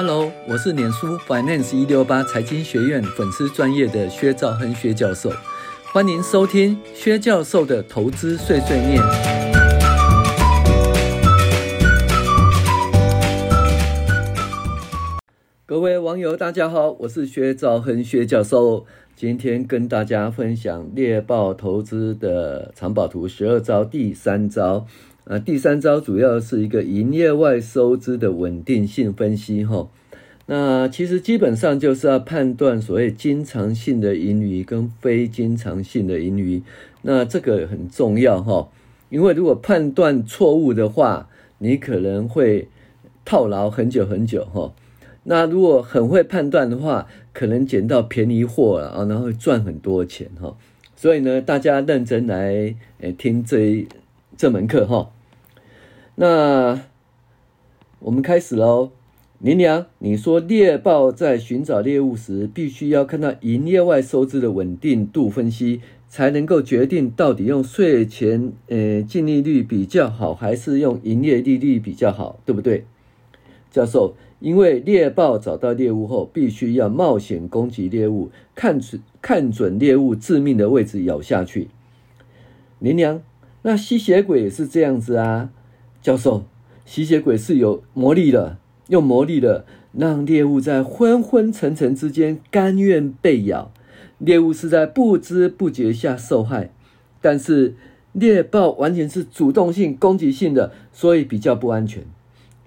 Hello，我是脸书 Finance 一六八财经学院粉丝专业的薛兆亨薛教授，欢迎收听薛教授的投资碎碎念。各位网友，大家好，我是薛兆亨薛教授，今天跟大家分享猎豹投资的藏宝图十二招第三招。啊，第三招主要是一个营业外收支的稳定性分析哈。那其实基本上就是要判断所谓经常性的盈余跟非经常性的盈余，那这个很重要哈。因为如果判断错误的话，你可能会套牢很久很久哈。那如果很会判断的话，可能捡到便宜货了啊，然后赚很多钱哈。所以呢，大家认真来诶听这一这门课哈。那我们开始喽，林娘，你说猎豹在寻找猎物时，必须要看到营业外收支的稳定度分析，才能够决定到底用税前呃净利率比较好，还是用营业利率比较好，对不对？教授，因为猎豹找到猎物后，必须要冒险攻击猎物，看准看准猎物致命的位置咬下去。林娘，那吸血鬼也是这样子啊。教授，吸血鬼是有魔力的，用魔力的让猎物在昏昏沉沉之间甘愿被咬，猎物是在不知不觉下受害。但是猎豹完全是主动性、攻击性的，所以比较不安全。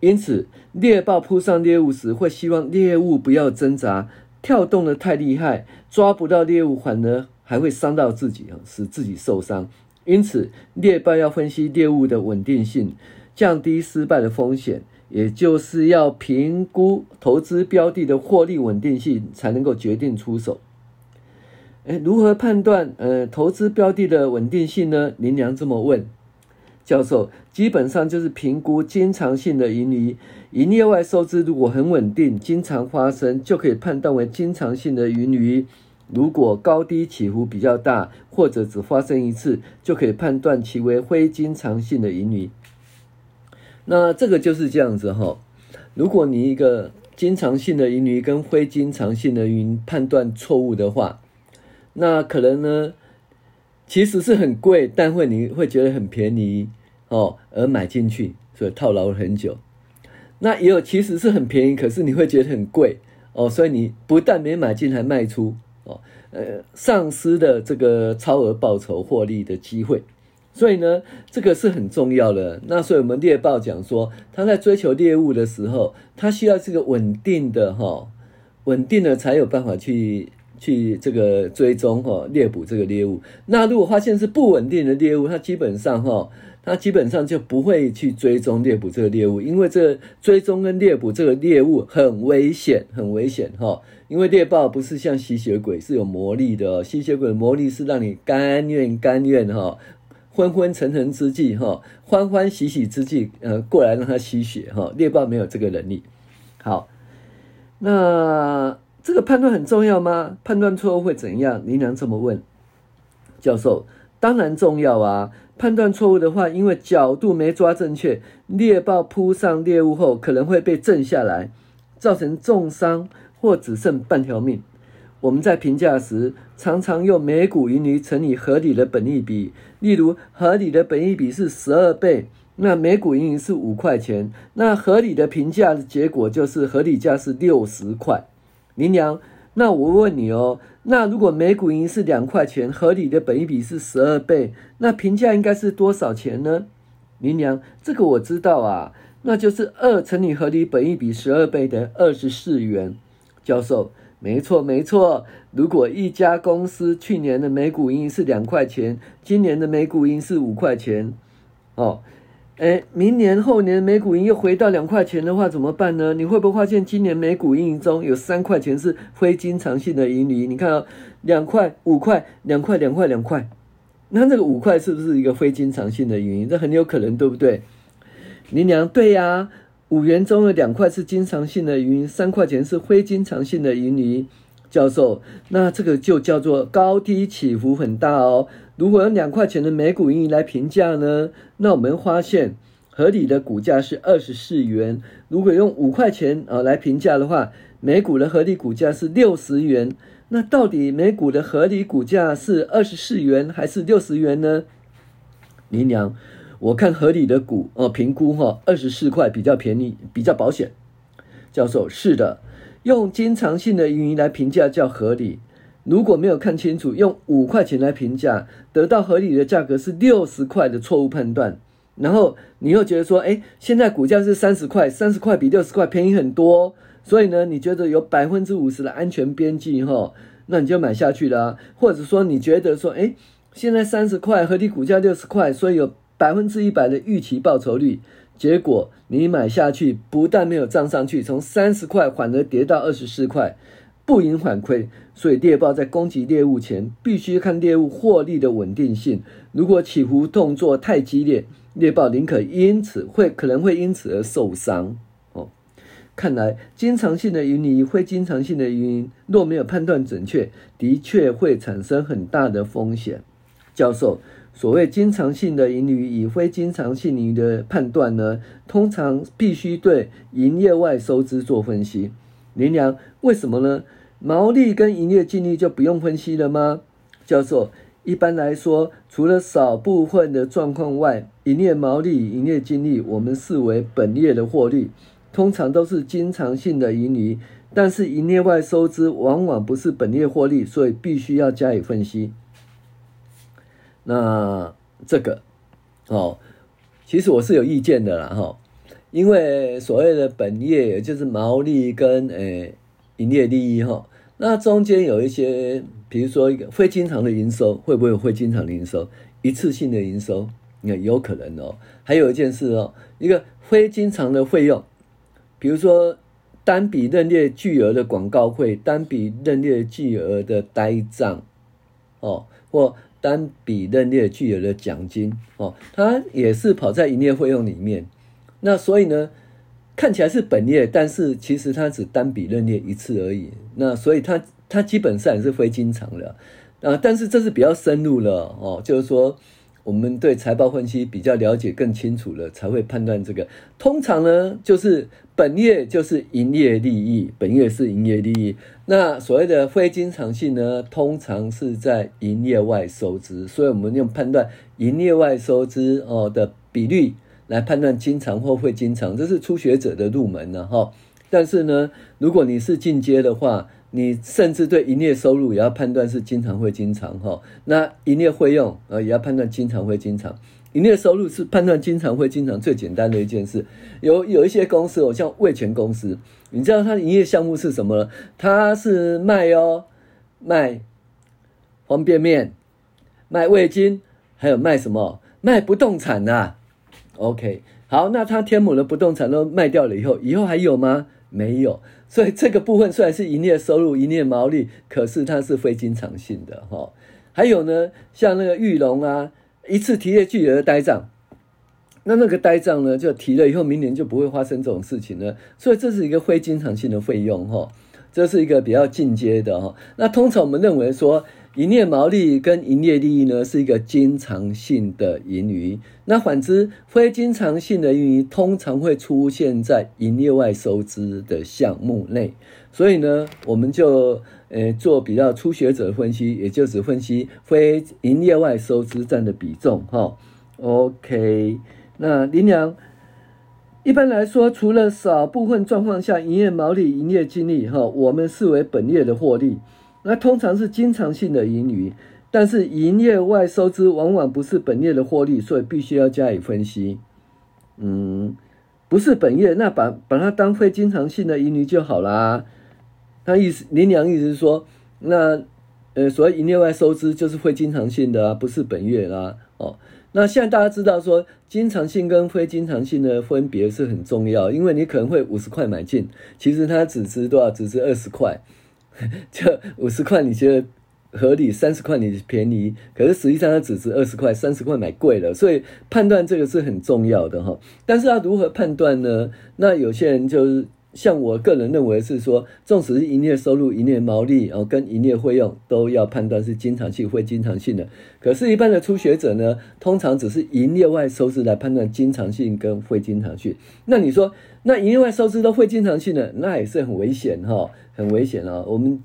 因此，猎豹扑上猎物时，会希望猎物不要挣扎，跳动得太厉害，抓不到猎物，反而还会伤到自己，使自己受伤。因此，猎豹要分析猎物的稳定性。降低失败的风险，也就是要评估投资标的的获利稳定性，才能够决定出手。诶，如何判断呃投资标的的稳定性呢？林娘这么问，教授，基本上就是评估经常性的盈余，营业外收支如果很稳定，经常发生，就可以判断为经常性的盈余；如果高低起伏比较大，或者只发生一次，就可以判断其为非经常性的盈余。那这个就是这样子哈，如果你一个经常性的盈余跟非经常性的盈判断错误的话，那可能呢，其实是很贵，但会你会觉得很便宜哦，而买进去，所以套牢了很久。那也有其实是很便宜，可是你会觉得很贵哦，所以你不但没买进，还卖出哦，呃，丧失了这个超额报酬获利的机会。所以呢，这个是很重要的。那所以我们猎豹讲说，他在追求猎物的时候，他需要这个稳定的哈，稳定的才有办法去去这个追踪哈猎捕这个猎物。那如果发现是不稳定的猎物，他基本上哈，他基本上就不会去追踪猎捕这个猎物，因为这追踪跟猎捕这个猎物很危险，很危险哈。因为猎豹不是像吸血鬼是有魔力的，吸血鬼的魔力是让你甘愿甘愿哈。昏昏沉沉之际，哈，欢欢喜喜之际，呃，过来让他吸血，哈，猎豹没有这个能力。好，那这个判断很重要吗？判断错误会怎样？林娘这么问，教授，当然重要啊。判断错误的话，因为角度没抓正确，猎豹扑上猎物后，可能会被震下来，造成重伤或只剩半条命。我们在评价时，常常用每股盈余乘以合理的本益比。例如，合理的本益比是十二倍，那每股盈余是五块钱，那合理的评价的结果就是合理价是六十块。林娘，那我问你哦，那如果每股盈余是两块钱，合理的本益比是十二倍，那评价应该是多少钱呢？林娘，这个我知道啊，那就是二乘以合理本益比十二倍的二十四元。教授。没错，没错。如果一家公司去年的每股盈是两块钱，今年的每股盈是五块钱，哦，诶，明年后年每股盈又回到两块钱的话，怎么办呢？你会不会发现今年每股盈中有三块钱是非经常性的盈余？你看啊、哦，两块、五块、两块、两块、两块，那这个五块是不是一个非经常性的盈余？这很有可能，对不对？林娘，对呀。五元中的两块是经常性的盈余，三块钱是非经常性的盈余。教授，那这个就叫做高低起伏很大哦。如果用两块钱的每股盈余来评价呢？那我们发现合理的股价是二十四元。如果用五块钱啊来评价的话，每股的合理股价是六十元。那到底每股的合理股价是二十四元还是六十元呢？林娘，我看合理的股哦，评估哈二十四块比较便宜，比较保险。教授，是的，用经常性的盈余来评价叫合理。如果没有看清楚，用五块钱来评价，得到合理的价格是六十块的错误判断。然后你又觉得说，哎，现在股价是三十块，三十块比六十块便宜很多。所以呢，你觉得有百分之五十的安全边际哈，那你就买下去了。或者说你觉得说，哎，现在三十块，合理股价六十块，所以有百分之一百的预期报酬率。结果你买下去，不但没有涨上去，从三十块反而跌到二十四块，不赢反亏。所以猎豹在攻击猎物前，必须看猎物获利的稳定性。如果起伏动作太激烈，猎豹宁可因此会可能会因此而受伤。哦看来，经常性的盈余、非经常性的盈，若没有判断准确，的确会产生很大的风险。教授，所谓经常性的盈余与非经常性盈余的判断呢，通常必须对营业外收支做分析。林良，为什么呢？毛利跟营业净利就不用分析了吗？教授，一般来说，除了少部分的状况外，营业毛利、营业净利，我们视为本业的获利。通常都是经常性的盈余，但是营业外收支往往不是本业获利，所以必须要加以分析。那这个哦，其实我是有意见的啦哈，因为所谓的本业也就是毛利跟诶营业利益哈，那中间有一些，比如说一个非经常的营收，会不会有非经常的营收？一次性的营收，那有可能哦。还有一件事哦，一个非经常的费用。比如说，单笔认列巨额的广告费，单笔认列巨额的呆账，哦，或单笔认列巨额的奖金，哦，它也是跑在营业费用里面。那所以呢，看起来是本业，但是其实它只单笔认列一次而已。那所以它它基本上也是非经常的啊。但是这是比较深入了哦，就是说。我们对财报分析比较了解更清楚了，才会判断这个。通常呢，就是本业就是营业利益，本业是营业利益。那所谓的非经常性呢，通常是在营业外收支。所以我们用判断营业外收支哦的比率来判断经常或非经常，这是初学者的入门了哈。但是呢，如果你是进阶的话，你甚至对营业收入也要判断是经常会经常哈，那营业费用呃也要判断经常会经常。营业收入是判断经常会经常最简单的一件事。有有一些公司哦，像味全公司，你知道它的营业项目是什么？它是卖哦，卖方便面，卖味精，还有卖什么？卖不动产呐、OK，好，那它天母的不动产都卖掉了以后，以后还有吗？没有。所以这个部分虽然是营业收入、营业毛利，可是它是非经常性的哈。还有呢，像那个裕隆啊，一次提列巨额的呆账，那那个呆账呢，就提了以后，明年就不会发生这种事情了。所以这是一个非经常性的费用哈，这是一个比较进阶的哈。那通常我们认为说。营业毛利跟营业利益呢，是一个经常性的盈余。那反之，非经常性的盈余通常会出现在营业外收支的项目内。所以呢，我们就呃做比较初学者分析，也就是分析非营业外收支占的比重。哈，OK。那林良，一般来说，除了少部分状况下，营业毛利、营业净利，哈，我们视为本业的获利。那通常是经常性的盈余，但是营业外收支往往不是本业的获利，所以必须要加以分析。嗯，不是本业，那把把它当非经常性的盈余就好啦。他意思，林良意思是说，那呃，所谓营业外收支就是非经常性的啊，不是本月啦。哦，那现在大家知道说，经常性跟非经常性的分别是很重要，因为你可能会五十块买进，其实它只值多少？只值二十块。就五十块你觉得合理，三十块你便宜，可是实际上它只值二十块，三十块买贵了，所以判断这个是很重要的哈。但是要如何判断呢？那有些人就是像我个人认为是说，纵使是营业收入、营业毛利哦，跟营业费用都要判断是经常性、非经常性的。可是，一般的初学者呢，通常只是营业外收支来判断经常性跟非经常性。那你说，那营业外收支都非经常性的，那也是很危险哈，很危险啊。我们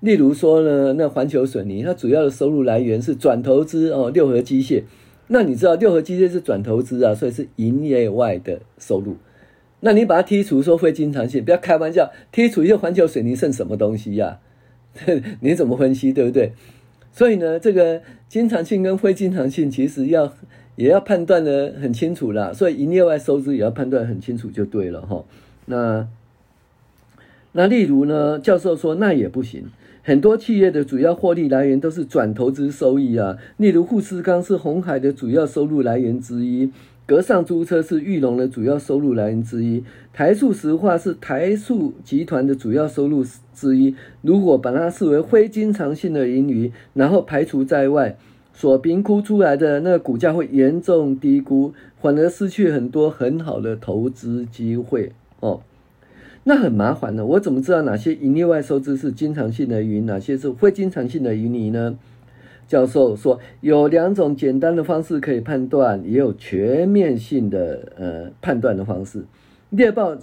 例如说呢，那环球水泥它主要的收入来源是转投资哦，六合机械。那你知道六合机械是转投资啊，所以是营业外的收入。那你把它剔除，说非经常性，不要开玩笑，剔除一个环球水泥剩什么东西呀、啊？你怎么分析，对不对？所以呢，这个经常性跟非经常性其实要也要判断得很清楚啦。所以营业外收支也要判断很清楚就对了哈。那那例如呢，教授说那也不行，很多企业的主要获利来源都是转投资收益啊。例如富士康是鸿海的主要收入来源之一。格上租车是裕隆的主要收入来源之一，台塑石化是台塑集团的主要收入之一。如果把它视为非经常性的盈余，然后排除在外，所评估出来的那个股价会严重低估，反而失去很多很好的投资机会哦。那很麻烦的，我怎么知道哪些营业外收支是经常性的盈余，哪些是非经常性的盈余呢？教授说，有两种简单的方式可以判断，也有全面性的呃判断的方式。猎豹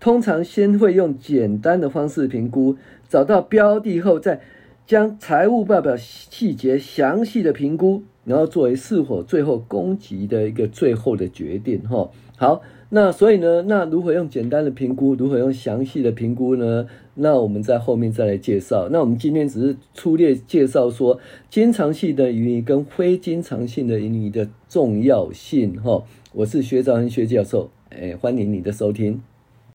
通常先会用简单的方式评估，找到标的后，再将财务报表细节详细的评估，然后作为是否最后攻击的一个最后的决定。哈，好。那所以呢，那如何用简单的评估，如何用详细的评估呢？那我们在后面再来介绍。那我们今天只是粗略介绍说，经常性的盈余跟非经常性的盈余的重要性。哈，我是薛兆恩薛教授，哎，欢迎你的收听。